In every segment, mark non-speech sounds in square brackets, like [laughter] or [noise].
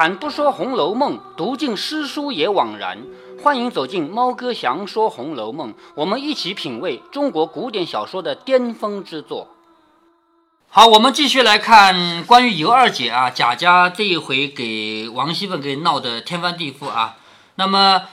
开坛不说《红楼梦》，读尽诗书也枉然。欢迎走进猫哥祥说《红楼梦》，我们一起品味中国古典小说的巅峰之作。好，我们继续来看关于尤二姐啊，贾家这一回给王熙凤给闹得天翻地覆啊。那么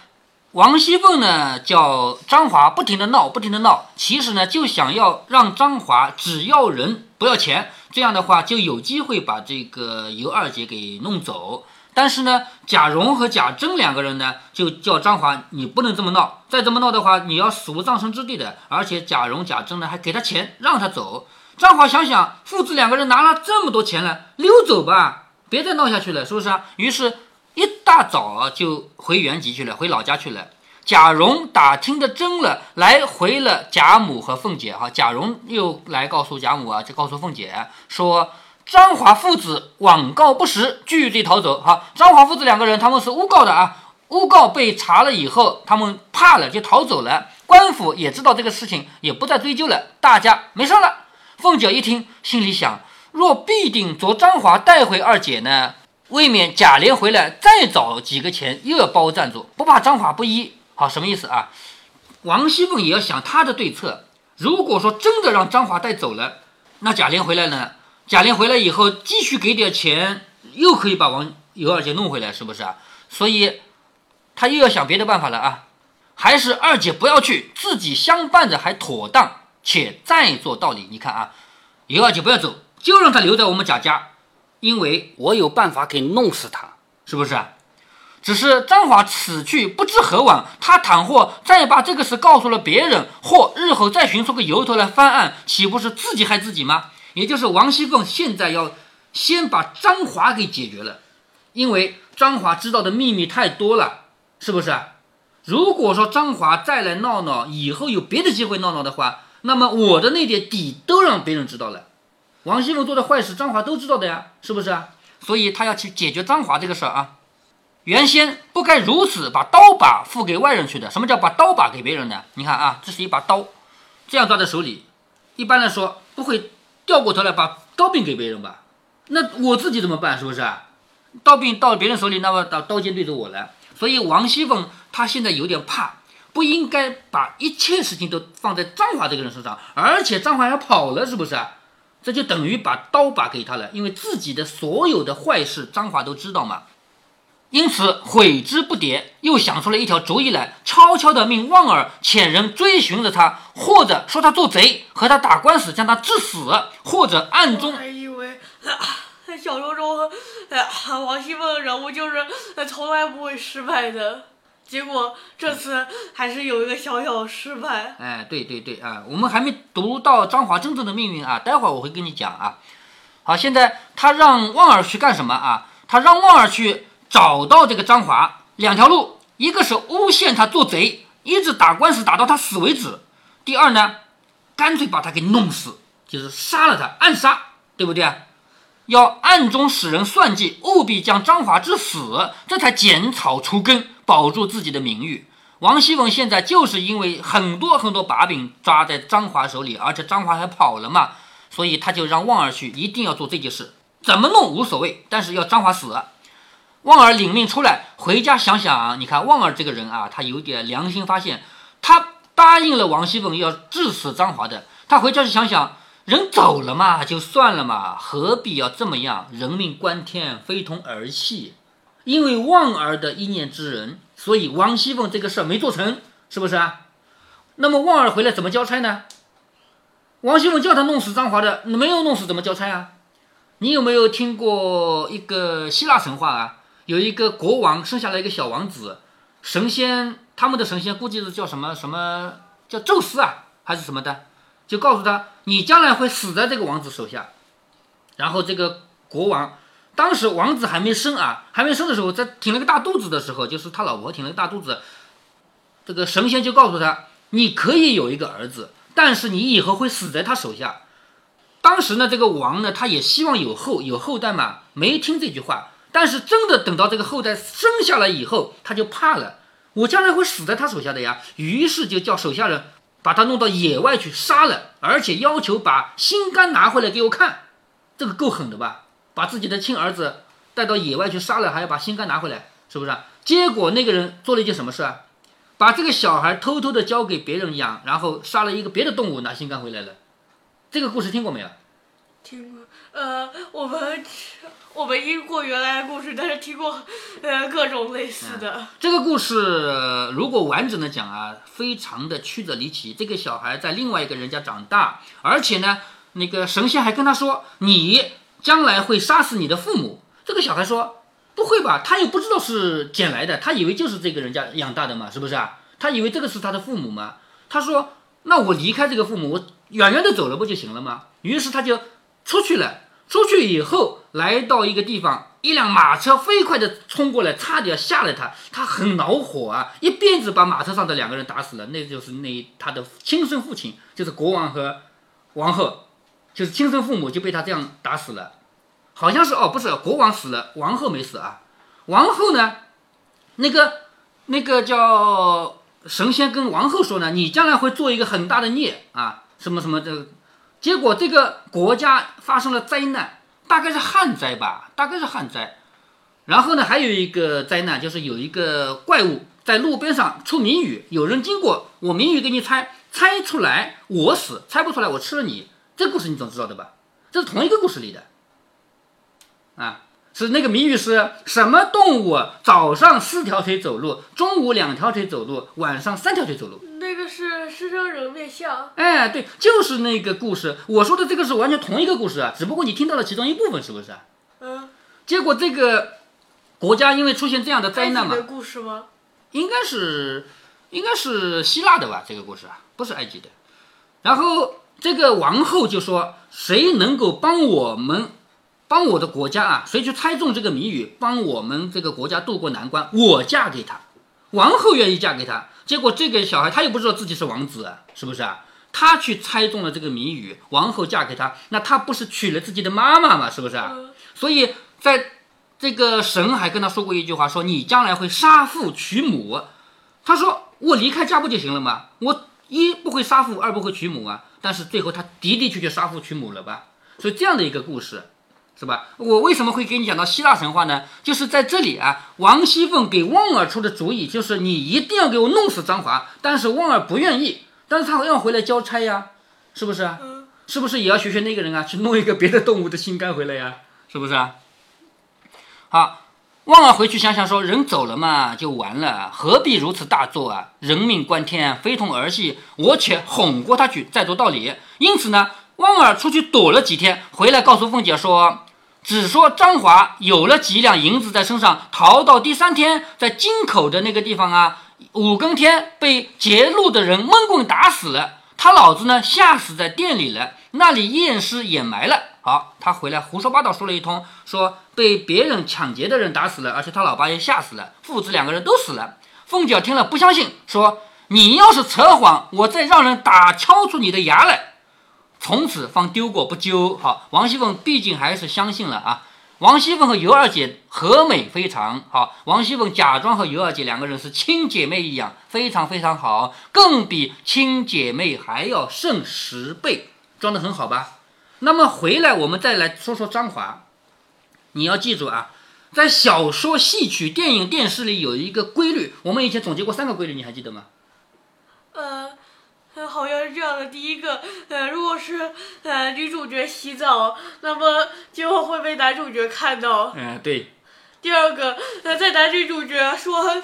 王熙凤呢，叫张华不停的闹，不停的闹，其实呢就想要让张华只要人不要钱，这样的话就有机会把这个尤二姐给弄走。但是呢，贾蓉和贾珍两个人呢，就叫张华，你不能这么闹，再这么闹的话，你要死无葬身之地的。而且贾蓉、贾珍呢，还给他钱让他走。张华想想，父子两个人拿了这么多钱了，溜走吧，别再闹下去了，是不是啊？于是，一大早，就回原籍去了，回老家去了。贾蓉打听的真了，来回了贾母和凤姐。哈，贾蓉又来告诉贾母啊，就告诉凤姐说。张华父子网告不实，据地逃走。好，张华父子两个人，他们是诬告的啊。诬告被查了以后，他们怕了就逃走了。官府也知道这个事情，也不再追究了，大家没事了。凤姐一听，心里想：若必定着张华带回二姐呢，未免贾琏回来再找几个钱又要包赞助，不怕张华不依。好，什么意思啊？王熙凤也要想她的对策。如果说真的让张华带走了，那贾琏回来呢？贾玲回来以后，继续给点钱，又可以把王尤二姐弄回来，是不是啊？所以，他又要想别的办法了啊！还是二姐不要去，自己相伴着还妥当，且再做道理。你看啊，尤二姐不要走，就让她留在我们贾家，因为我有办法给弄死她，是不是啊？只是张华此去不知何往，他倘或再把这个事告诉了别人，或日后再寻出个由头来翻案，岂不是自己害自己吗？也就是王熙凤现在要先把张华给解决了，因为张华知道的秘密太多了，是不是？如果说张华再来闹闹，以后有别的机会闹闹的话，那么我的那点底都让别人知道了。王熙凤做的坏事，张华都知道的呀，是不是？所以他要去解决张华这个事儿啊。原先不该如此把刀把付给外人去的。什么叫把刀把给别人呢？你看啊，这是一把刀，这样抓在手里，一般来说不会。掉过头来把刀柄给别人吧，那我自己怎么办？是不是？刀柄到别人手里，那么刀刀尖对着我了。所以王熙凤她现在有点怕，不应该把一切事情都放在张华这个人身上，而且张华要跑了，是不是？这就等于把刀把给他了，因为自己的所有的坏事张华都知道嘛。因此悔之不迭，又想出了一条主意来，悄悄地命旺儿遣人追寻着他，或者说他做贼，和他打官司，将他致死，或者暗中。还以为小说中，王熙凤的人物就是从来不会失败的，结果这次还是有一个小小失败。哎，对对对啊，我们还没读到张华真正的命运啊，待会儿我会跟你讲啊。好，现在他让旺儿去干什么啊？他让旺儿去。找到这个张华，两条路，一个是诬陷他做贼，一直打官司打到他死为止；第二呢，干脆把他给弄死，就是杀了他，暗杀，对不对啊？要暗中使人算计，务必将张华致死，这才剪草除根，保住自己的名誉。王熙凤现在就是因为很多很多把柄抓在张华手里，而且张华还跑了嘛，所以他就让旺儿去，一定要做这件事，怎么弄无所谓，但是要张华死。旺儿领命出来，回家想想，你看旺儿这个人啊，他有点良心发现，他答应了王熙凤要致死张华的。他回家去想想，人走了嘛，就算了嘛，何必要这么样？人命关天，非同儿戏。因为旺儿的一念之仁，所以王熙凤这个事儿没做成，是不是啊？那么旺儿回来怎么交差呢？王熙凤叫他弄死张华的，没有弄死怎么交差啊？你有没有听过一个希腊神话啊？有一个国王生下来一个小王子，神仙他们的神仙估计是叫什么什么叫宙斯啊，还是什么的，就告诉他你将来会死在这个王子手下。然后这个国王当时王子还没生啊，还没生的时候，在挺了个大肚子的时候，就是他老婆挺了个大肚子，这个神仙就告诉他，你可以有一个儿子，但是你以后会死在他手下。当时呢，这个王呢，他也希望有后有后代嘛，没听这句话。但是真的等到这个后代生下来以后，他就怕了，我将来会死在他手下的呀。于是就叫手下人把他弄到野外去杀了，而且要求把心肝拿回来给我看，这个够狠的吧？把自己的亲儿子带到野外去杀了，还要把心肝拿回来，是不是？结果那个人做了一件什么事啊？把这个小孩偷偷的交给别人养，然后杀了一个别的动物拿心肝回来了。这个故事听过没有？听过，呃，我们我没听过原来的故事，但是听过呃各种类似的。这个故事如果完整的讲啊，非常的曲折离奇。这个小孩在另外一个人家长大，而且呢，那个神仙还跟他说：“你将来会杀死你的父母。”这个小孩说：“不会吧？他又不知道是捡来的，他以为就是这个人家养大的嘛，是不是啊？他以为这个是他的父母嘛？”他说：“那我离开这个父母，我远远的走了不就行了吗？”于是他就出去了。出去以后，来到一个地方，一辆马车飞快地冲过来，差点吓了他。他很恼火啊，一鞭子把马车上的两个人打死了。那就是那他的亲生父亲，就是国王和王后，就是亲生父母就被他这样打死了。好像是哦，不是国王死了，王后没死啊。王后呢，那个那个叫神仙跟王后说呢，你将来会做一个很大的孽啊，什么什么的。结果这个国家发生了灾难，大概是旱灾吧，大概是旱灾。然后呢，还有一个灾难，就是有一个怪物在路边上出谜语，有人经过，我谜语给你猜，猜出来我死，猜不出来我吃了你。这故事你总知道的吧？这是同一个故事里的，啊，是那个谜语是什么动物早上四条腿走路，中午两条腿走路，晚上三条腿走路？那个是狮身人哎，对，就是那个故事。我说的这个是完全同一个故事啊，只不过你听到了其中一部分，是不是？嗯，结果这个国家因为出现这样的灾难嘛故事吗？应该是应该是希腊的吧？这个故事啊，不是埃及的。然后这个王后就说：“谁能够帮我们，帮我的国家啊？谁去猜中这个谜语，帮我们这个国家渡过难关，我嫁给他。”王后愿意嫁给他。结果这个小孩他又不知道自己是王子啊，是不是啊？他去猜中了这个谜语，王后嫁给他，那他不是娶了自己的妈妈吗？是不是啊？嗯所以在这个神还跟他说过一句话，说你将来会杀父娶母。他说我离开家不就行了吗？我一不会杀父，二不会娶母啊。但是最后他的的确确杀父娶母了吧？所以这样的一个故事，是吧？我为什么会给你讲到希腊神话呢？就是在这里啊，王熙凤给旺儿出的主意，就是你一定要给我弄死张华。但是旺儿不愿意，但是他要回来交差呀，是不是啊？嗯，是不是也要学学那个人啊，去弄一个别的动物的心肝回来呀？是不是啊？好，旺儿回去想想说，人走了嘛，就完了，何必如此大做啊？人命关天，非同儿戏，我且哄过他去，再做道理。因此呢，旺儿出去躲了几天，回来告诉凤姐说，只说张华有了几两银子在身上，逃到第三天，在京口的那个地方啊，五更天被劫路的人闷棍打死了。他老子呢，吓死在店里了，那里验尸掩埋了。好，他回来胡说八道说了一通，说被别人抢劫的人打死了，而且他老爸也吓死了，父子两个人都死了。凤姐听了不相信，说：“你要是扯谎，我再让人打敲出你的牙来。”从此方丢过不纠。好，王熙凤毕竟还是相信了啊。王熙凤和尤二姐和美非常好，王熙凤假装和尤二姐两个人是亲姐妹一样，非常非常好，更比亲姐妹还要胜十倍，装得很好吧？那么回来我们再来说说张华，你要记住啊，在小说、戏曲、电影、电视里有一个规律，我们以前总结过三个规律，你还记得吗？呃，呃好像是这样的。第一个，呃，如果是呃女主角洗澡，那么就会被男主角看到。嗯、对，第二个，呃，在男女主角说，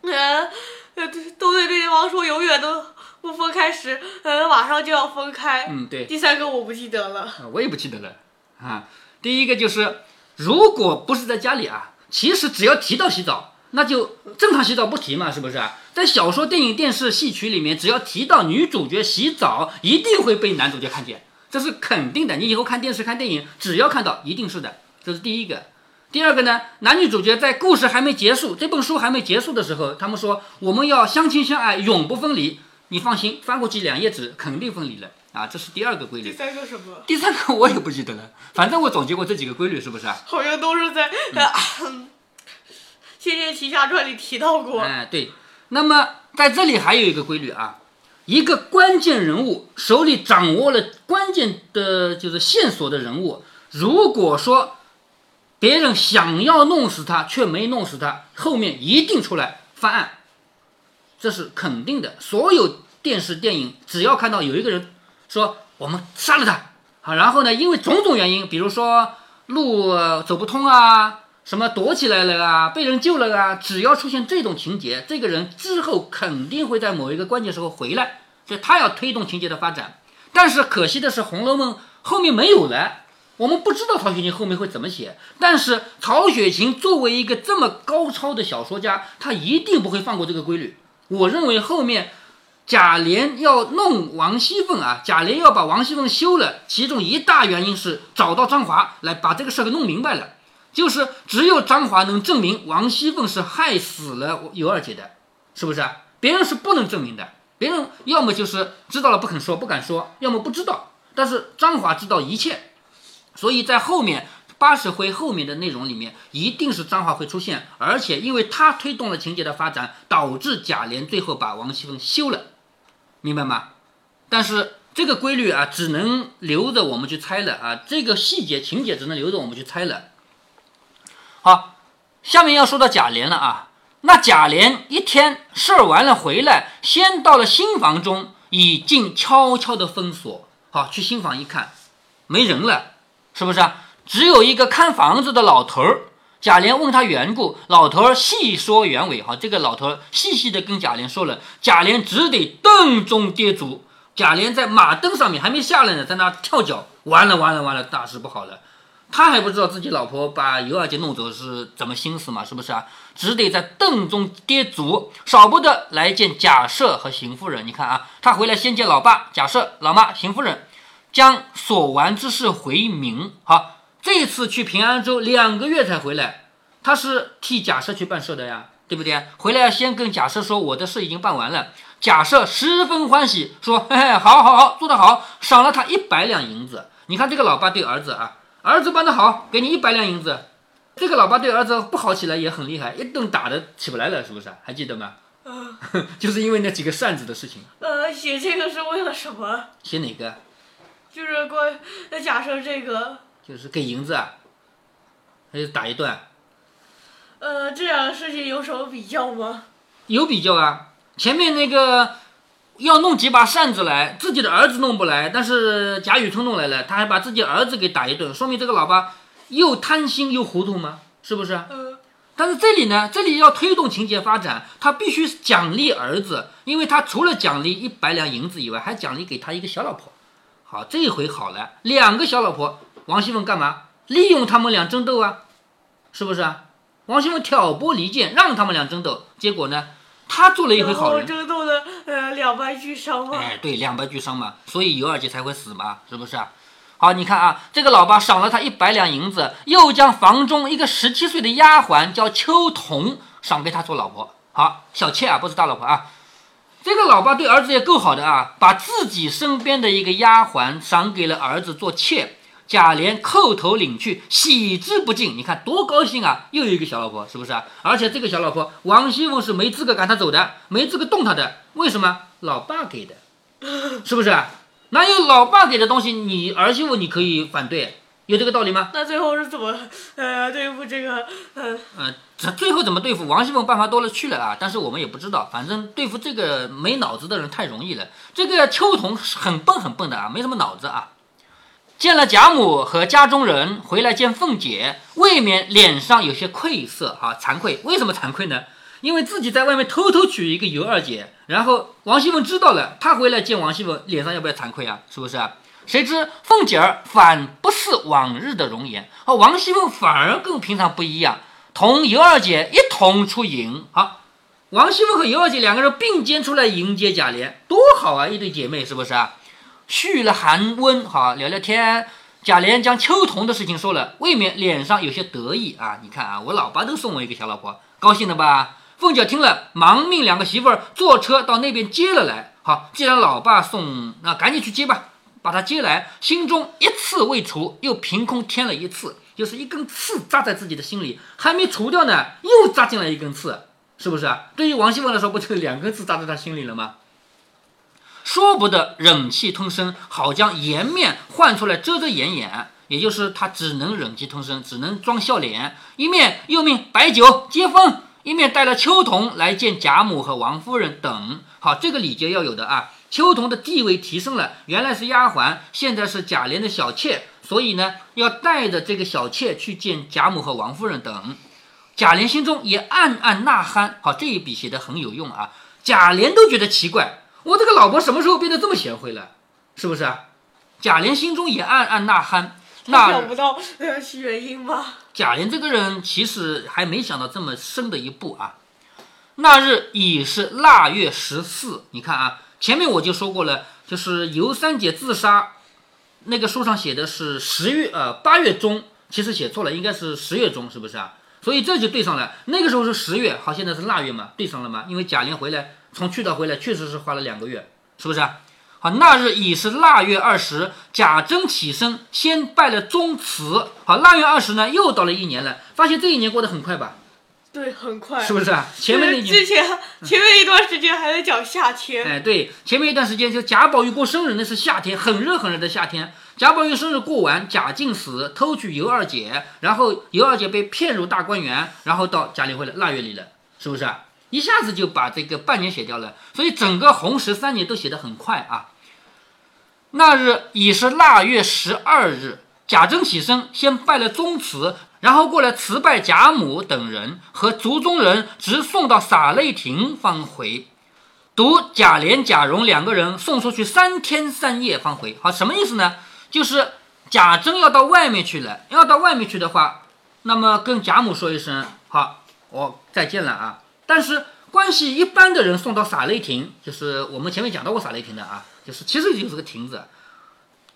呃，呃，都对对方说永远都不分开时，呃，马上就要分开。嗯，对。第三个我不记得了。啊，我也不记得了啊。第一个就是，如果不是在家里啊，其实只要提到洗澡，那就正常洗澡不提嘛，是不是啊？在小说、电影、电视、戏曲里面，只要提到女主角洗澡，一定会被男主角看见，这是肯定的。你以后看电视、看电影，只要看到，一定是的，这是第一个。第二个呢，男女主角在故事还没结束，这本书还没结束的时候，他们说我们要相亲相爱，永不分离。你放心，翻过去两页纸，肯定分离了啊！这是第二个规律。第三个什么？第三个我也不记得了，反正我总结过这几个规律，是不是啊？好像都是在呃《[laughs] 仙剑奇侠传》里提到过。哎，对。那么在这里还有一个规律啊，一个关键人物手里掌握了关键的就是线索的人物，如果说别人想要弄死他却没弄死他，后面一定出来翻案，这是肯定的。所有电视电影只要看到有一个人说我们杀了他，好，然后呢，因为种种原因，比如说路走不通啊，什么躲起来了啊，被人救了啊，只要出现这种情节，这个人之后肯定会在某一个关键时候回来，所以他要推动情节的发展。但是可惜的是，《红楼梦》后面没有了。我们不知道曹雪芹后面会怎么写，但是曹雪芹作为一个这么高超的小说家，他一定不会放过这个规律。我认为后面贾琏要弄王熙凤啊，贾琏要把王熙凤休了，其中一大原因是找到张华来把这个事儿给弄明白了，就是只有张华能证明王熙凤是害死了尤二姐的，是不是？别人是不能证明的，别人要么就是知道了不肯说，不敢说，要么不知道，但是张华知道一切。所以在后面八十回后面的内容里面，一定是张华会出现，而且因为他推动了情节的发展，导致贾琏最后把王熙凤休了，明白吗？但是这个规律啊，只能留着我们去猜了啊，这个细节情节只能留着我们去猜了。好，下面要说到贾琏了啊，那贾琏一天事儿完了回来，先到了新房中，已经悄悄的封锁。好，去新房一看，没人了。是不是啊？只有一个看房子的老头儿。贾琏问他缘故，老头儿细说原委。哈，这个老头儿细细的跟贾琏说了，贾琏只得凳中跌足。贾琏在马凳上面还没下来呢，在那跳脚。完了完了完了，大事不好了！他还不知道自己老婆把尤二姐弄走是怎么心思嘛？是不是啊？只得在凳中跌足，少不得来见贾赦和邢夫人。你看啊，他回来先见老爸贾赦，老妈邢夫人。将所完之事回明。好，这次去平安州两个月才回来，他是替贾赦去办事的呀，对不对？回来要先跟贾赦说我的事已经办完了。贾赦十分欢喜，说：“嘿嘿，好好好，做得好，赏了他一百两银子。你看这个老爸对儿子啊，儿子办得好，给你一百两银子。这个老爸对儿子不好起来也很厉害，一顿打的起不来了，是不是？还记得吗？嗯，[laughs] 就是因为那几个扇子的事情。呃，写这个是为了什么？写哪个？就是关，那假设这个，就是给银子啊，还是打一顿？呃，这两个事情有什么比较吗？有比较啊，前面那个要弄几把扇子来，自己的儿子弄不来，但是贾雨村弄来了，他还把自己儿子给打一顿，说明这个老爸又贪心又糊涂吗？是不是？嗯。但是这里呢，这里要推动情节发展，他必须奖励儿子，因为他除了奖励一百两银子以外，还奖励给他一个小老婆。好，这回好了，两个小老婆，王熙凤干嘛？利用他们俩争斗啊，是不是啊？王熙凤挑拨离间，让他们俩争斗，结果呢，他做了一回好人，争斗的呃两败俱伤嘛。哎，对，两败俱伤嘛，所以尤二姐才会死嘛，是不是啊？好，你看啊，这个老爸赏了他一百两银子，又将房中一个十七岁的丫鬟叫秋桐赏给他做老婆，好，小妾啊，不是大老婆啊。这个老爸对儿子也够好的啊，把自己身边的一个丫鬟赏给了儿子做妾，贾琏叩头领去，喜之不尽。你看多高兴啊！又有一个小老婆，是不是啊？而且这个小老婆王熙凤是没资格赶他走的，没资格动他的。为什么？老爸给的，是不是啊？哪有老爸给的东西，你儿媳妇你可以反对？有这个道理吗？那最后是怎么呃对付这个呃呃，这最后怎么对付王熙凤办法多了去了啊！但是我们也不知道，反正对付这个没脑子的人太容易了。这个秋桐很笨很笨的啊，没什么脑子啊。见了贾母和家中人，回来见凤姐，未免脸上有些愧色啊，惭愧。为什么惭愧呢？因为自己在外面偷偷娶一个尤二姐，然后王熙凤知道了，她回来见王熙凤，脸上要不要惭愧啊？是不是啊？谁知凤姐儿反不似往日的容颜，和王熙凤反而跟平常不一样，同尤二姐一同出迎。好，王熙凤和尤二姐两个人并肩出来迎接贾琏，多好啊！一对姐妹是不是啊？续了寒温，好聊聊天。贾琏将秋桐的事情说了，未免脸上有些得意啊。你看啊，我老爸都送我一个小老婆，高兴的吧？凤姐听了，忙命两个媳妇儿坐车到那边接了来。好，既然老爸送，那赶紧去接吧。把他接来，心中一次未除，又凭空添了一次，就是一根刺扎在自己的心里，还没除掉呢，又扎进来一根刺，是不是啊？对于王熙凤来说，不就两根刺扎在他心里了吗？说不得忍气吞声，好将颜面换出来遮遮掩掩，也就是他只能忍气吞声，只能装笑脸，一面又命摆酒接风，一面带了秋桐来见贾母和王夫人等。好，这个礼节要有的啊。秋桐的地位提升了，原来是丫鬟，现在是贾琏的小妾，所以呢，要带着这个小妾去见贾母和王夫人等。贾琏心中也暗暗呐喊。好，这一笔写的很有用啊。贾琏都觉得奇怪，我这个老婆什么时候变得这么贤惠了？是不是啊？贾琏心中也暗暗呐喊。那想不到 [laughs] 原因吗？贾琏这个人其实还没想到这么深的一步啊。那日已是腊月十四，你看啊。前面我就说过了，就是尤三姐自杀，那个书上写的是十月呃八月中，其实写错了，应该是十月中，是不是啊？所以这就对上了。那个时候是十月，好，现在是腊月嘛，对上了嘛？因为贾琏回来从去到回来确实是花了两个月，是不是啊？好，那日已是腊月二十，贾珍起身先拜了宗祠。好，腊月二十呢，又到了一年了，发现这一年过得很快吧？对，很快，是不是啊？前面那之前 [laughs] 前面一段时间还在讲夏天，哎，对，前面一段时间就贾宝玉过生日，那是夏天，很热很热的夏天。贾宝玉生日过完，贾静死，偷娶尤二姐，然后尤二姐被骗入大观园，然后到贾琏回来腊月里了，是不是啊？一下子就把这个半年写掉了，所以整个红十三年都写得很快啊。那日已是腊月十二日，贾珍起身先拜了宗祠。然后过来辞拜贾母等人和族中人，直送到洒泪亭方回。独贾琏、贾蓉两个人送出去三天三夜方回。好，什么意思呢？就是贾珍要到外面去了，要到外面去的话，那么跟贾母说一声好，我再见了啊。但是关系一般的人送到洒泪亭，就是我们前面讲到过洒泪亭的啊，就是其实就是个亭子。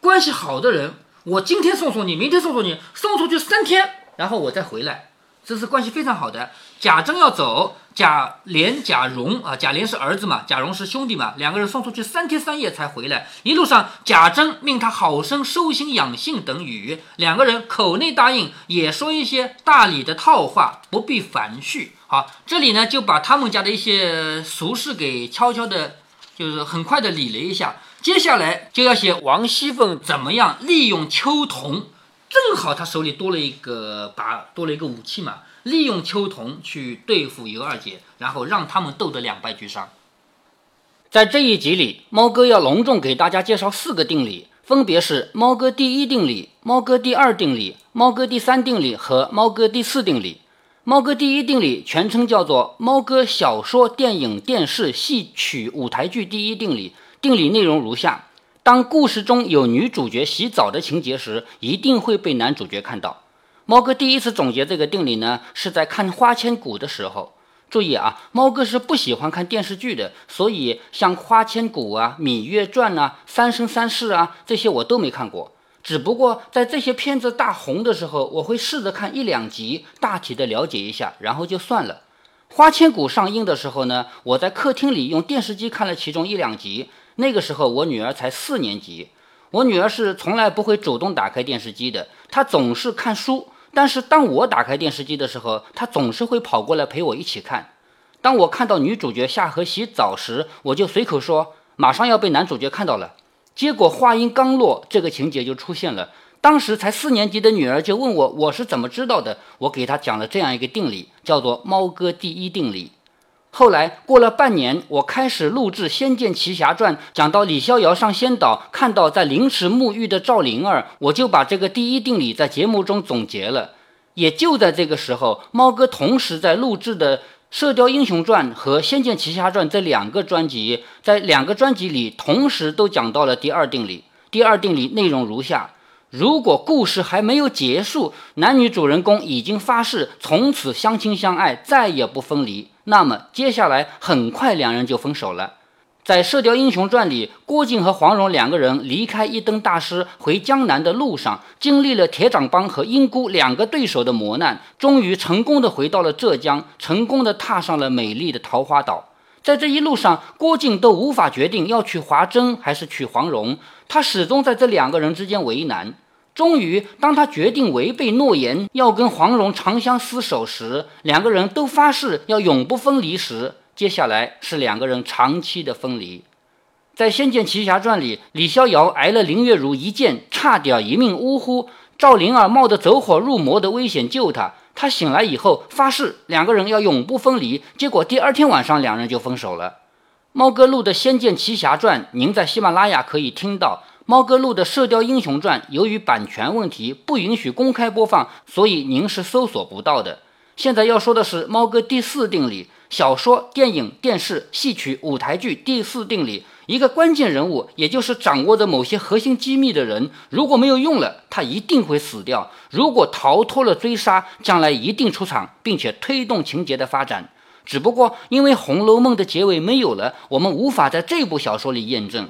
关系好的人，我今天送送你，明天送送你，送出去三天。然后我再回来，这是关系非常好的。贾珍要走，贾琏、贾蓉啊，贾琏是儿子嘛，贾蓉是兄弟嘛，两个人送出去三天三夜才回来。一路上，贾珍命他好生收心养性等语，两个人口内答应，也说一些大礼的套话，不必繁叙。好，这里呢就把他们家的一些俗事给悄悄的，就是很快的理了一下。接下来就要写王熙凤怎么样利用秋桐。正好他手里多了一个把多了一个武器嘛，利用秋桐去对付尤二姐，然后让他们斗得两败俱伤。在这一集里，猫哥要隆重给大家介绍四个定理，分别是猫哥第一定理、猫哥第二定理、猫哥第三定理和猫哥第四定理。猫哥第一定理全称叫做猫哥小说、电影、电视、戏曲、舞台剧第一定理。定理内容如下。当故事中有女主角洗澡的情节时，一定会被男主角看到。猫哥第一次总结这个定理呢，是在看《花千骨》的时候。注意啊，猫哥是不喜欢看电视剧的，所以像《花千骨》啊、《芈月传》啊、《三生三世》啊这些我都没看过。只不过在这些片子大红的时候，我会试着看一两集，大体的了解一下，然后就算了。《花千骨》上映的时候呢，我在客厅里用电视机看了其中一两集。那个时候我女儿才四年级，我女儿是从来不会主动打开电视机的，她总是看书。但是当我打开电视机的时候，她总是会跑过来陪我一起看。当我看到女主角下河洗澡时，我就随口说：“马上要被男主角看到了。”结果话音刚落，这个情节就出现了。当时才四年级的女儿就问我：“我是怎么知道的？”我给她讲了这样一个定理，叫做“猫哥第一定理”。后来过了半年，我开始录制《仙剑奇侠传》，讲到李逍遥上仙岛，看到在灵池沐浴的赵灵儿，我就把这个第一定理在节目中总结了。也就在这个时候，猫哥同时在录制的《射雕英雄传》和《仙剑奇侠传》这两个专辑，在两个专辑里同时都讲到了第二定理。第二定理内容如下。如果故事还没有结束，男女主人公已经发誓从此相亲相爱，再也不分离，那么接下来很快两人就分手了。在《射雕英雄传》里，郭靖和黄蓉两个人离开一灯大师回江南的路上，经历了铁掌帮和英姑两个对手的磨难，终于成功的回到了浙江，成功的踏上了美丽的桃花岛。在这一路上，郭靖都无法决定要娶华筝还是娶黄蓉，他始终在这两个人之间为难。终于，当他决定违背诺言，要跟黄蓉长相厮守时，两个人都发誓要永不分离时，接下来是两个人长期的分离。在《仙剑奇侠传》里，李逍遥挨了林月如一剑，差点一命呜呼。赵灵儿冒着走火入魔的危险救他，他醒来以后发誓两个人要永不分离，结果第二天晚上两人就分手了。猫哥录的《仙剑奇侠传》，您在喜马拉雅可以听到。猫哥录的《射雕英雄传》，由于版权问题不允许公开播放，所以您是搜索不到的。现在要说的是猫哥第四定理：小说、电影、电视、戏曲、舞台剧第四定理。一个关键人物，也就是掌握着某些核心机密的人，如果没有用了，他一定会死掉；如果逃脱了追杀，将来一定出场，并且推动情节的发展。只不过因为《红楼梦》的结尾没有了，我们无法在这部小说里验证。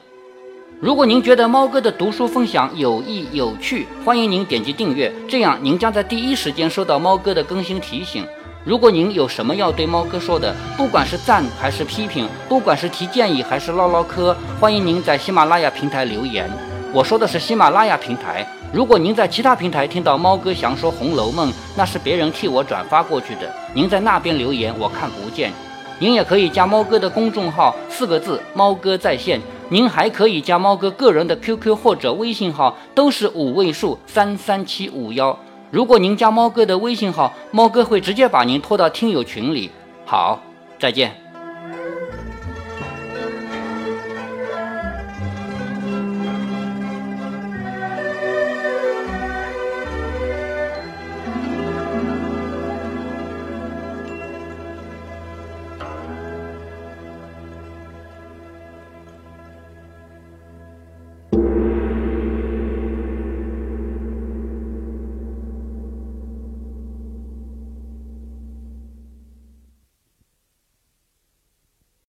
如果您觉得猫哥的读书分享有益有趣，欢迎您点击订阅，这样您将在第一时间收到猫哥的更新提醒。如果您有什么要对猫哥说的，不管是赞还是批评，不管是提建议还是唠唠嗑，欢迎您在喜马拉雅平台留言。我说的是喜马拉雅平台，如果您在其他平台听到猫哥想说《红楼梦》，那是别人替我转发过去的，您在那边留言我看不见。您也可以加猫哥的公众号，四个字“猫哥在线”。您还可以加猫哥个人的 QQ 或者微信号，都是五位数三三七五幺。如果您加猫哥的微信号，猫哥会直接把您拖到听友群里。好，再见。